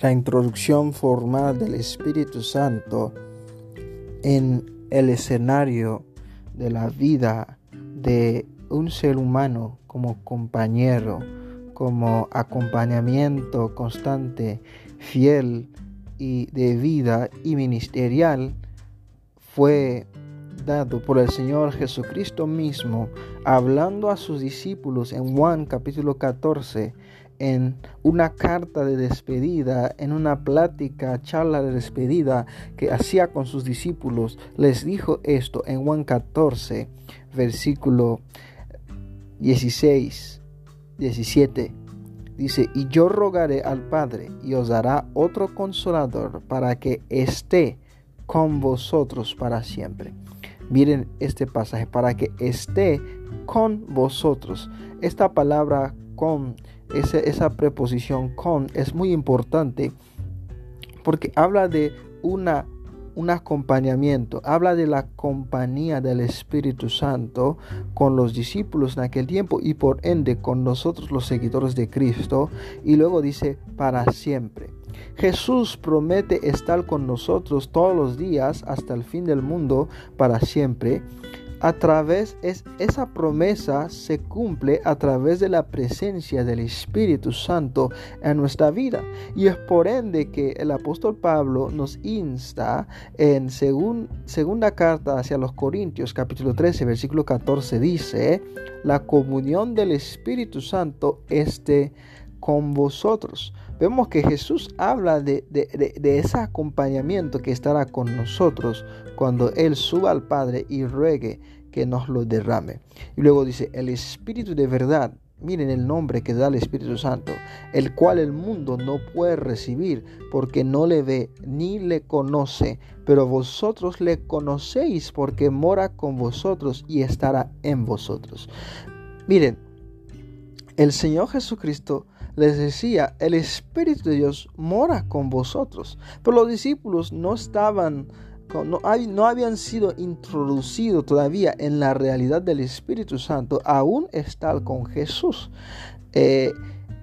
la introducción formal del Espíritu Santo en el escenario de la vida de un ser humano como compañero, como acompañamiento constante, fiel y de vida y ministerial, fue dado por el Señor Jesucristo mismo, hablando a sus discípulos en Juan capítulo 14 en una carta de despedida, en una plática, charla de despedida que hacía con sus discípulos, les dijo esto en Juan 14, versículo 16, 17. Dice, y yo rogaré al Padre y os dará otro consolador para que esté con vosotros para siempre. Miren este pasaje, para que esté con vosotros. Esta palabra con esa, preposición con es muy importante porque habla de una, un acompañamiento, habla de la compañía del Espíritu Santo con los discípulos en aquel tiempo y por ende con nosotros los seguidores de Cristo. Y luego dice para siempre. Jesús promete estar con nosotros todos los días hasta el fin del mundo para siempre a través es esa promesa se cumple a través de la presencia del Espíritu Santo en nuestra vida. Y es por ende que el apóstol Pablo nos insta en segunda carta hacia los Corintios capítulo 13 versículo 14 dice la comunión del Espíritu Santo esté con vosotros vemos que Jesús habla de, ese acompañamiento que estará con nosotros cuando Él suba al Padre y ruegue que nos lo derrame. Y luego dice, el Espíritu de verdad, miren el nombre que da el Espíritu Santo, el cual el mundo no puede recibir porque no le ve ni le conoce, pero vosotros le conocéis porque mora con vosotros y estará en vosotros. Miren, el Señor Jesucristo les decía, el Espíritu de Dios mora con vosotros. Pero los discípulos no estaban, no, no habían sido introducidos todavía en la realidad del Espíritu Santo, aún estar con Jesús. Eh,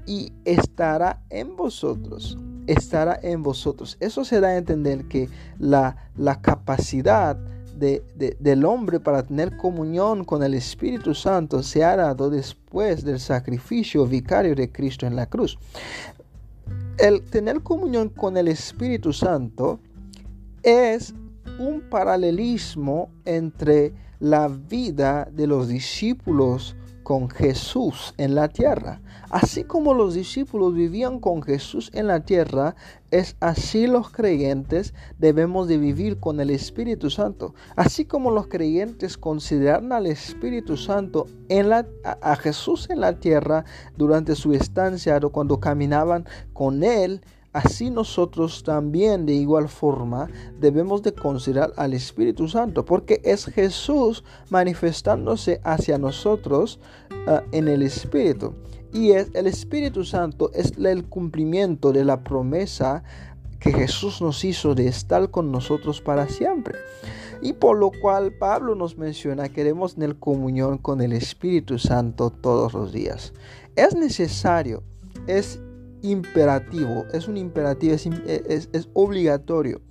y estará en vosotros, estará en vosotros. Eso se da a entender que la, la capacidad del hombre para tener comunión con el Espíritu Santo se ha dado después del sacrificio vicario de Cristo en la cruz. El tener comunión con el Espíritu Santo es un paralelismo entre la vida de los discípulos con Jesús en la tierra. Así como los discípulos vivían con Jesús en la tierra, es así los creyentes debemos de vivir con el Espíritu Santo. Así como los creyentes consideran al Espíritu Santo en la, a, Jesús en la tierra durante su estancia o cuando caminaban con Él, Así nosotros también de igual forma debemos de considerar al Espíritu Santo, porque es Jesús manifestándose hacia nosotros ah, en el Espíritu. Y es, el Espíritu Santo es el cumplimiento de la promesa que Jesús nos hizo de estar con nosotros para siempre. Y por lo cual Pablo nos menciona que debemos tener comunión con el Espíritu Santo todos los días. Es necesario, es imperativo, es un imperativo, es, es, obligatorio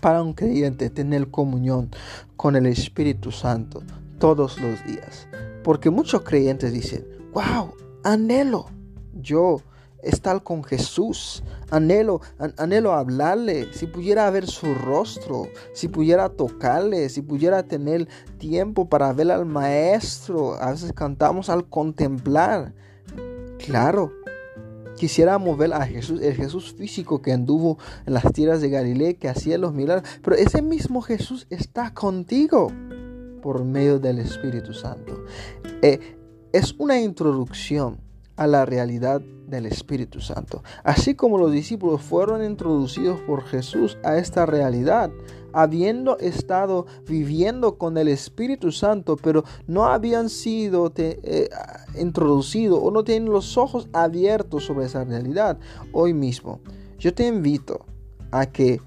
para un creyente tener comunión con el Espíritu Santo todos los días. Porque muchos creyentes dicen, wow, anhelo yo estar con Jesús, anhelo, anhelo hablarle, si pudiera ver su rostro, si pudiera tocarle, si pudiera tener tiempo para ver al Maestro. A veces cantamos al contemplar. Claro, Quisiéramos ver a Jesús, el Jesús físico que anduvo en las tierras de Galilea, que hacía los milagros. Pero ese mismo Jesús está contigo por medio del Espíritu Santo. Eh, es una introducción a la realidad del Espíritu Santo. Así como los discípulos fueron introducidos por Jesús a esta realidad, habiendo estado viviendo con el Espíritu Santo, pero no habían sido eh, introducidos o no tienen los ojos abiertos sobre esa realidad. Hoy mismo, yo te invito a que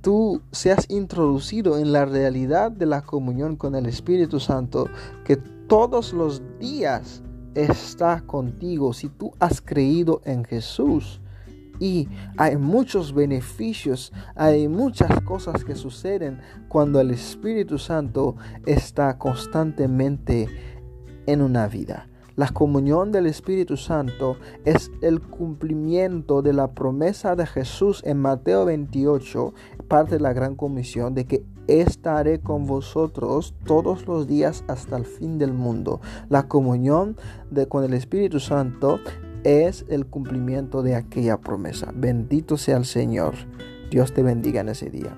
tú seas introducido en la realidad de la comunión con el Espíritu Santo, que todos los días está contigo. Si tú has creído en Jesús, Y hay muchos beneficios, hay muchas cosas que suceden cuando el Espíritu Santo está constantemente en una vida. La comunión del Espíritu Santo es el cumplimiento de la promesa de Jesús en Mateo 28, parte de la gran comisión, de que estaré con vosotros todos los días hasta el fin del mundo. La comunión de, con el Espíritu Santo es el cumplimiento de aquella promesa. Bendito sea el Señor. Dios te bendiga en ese día.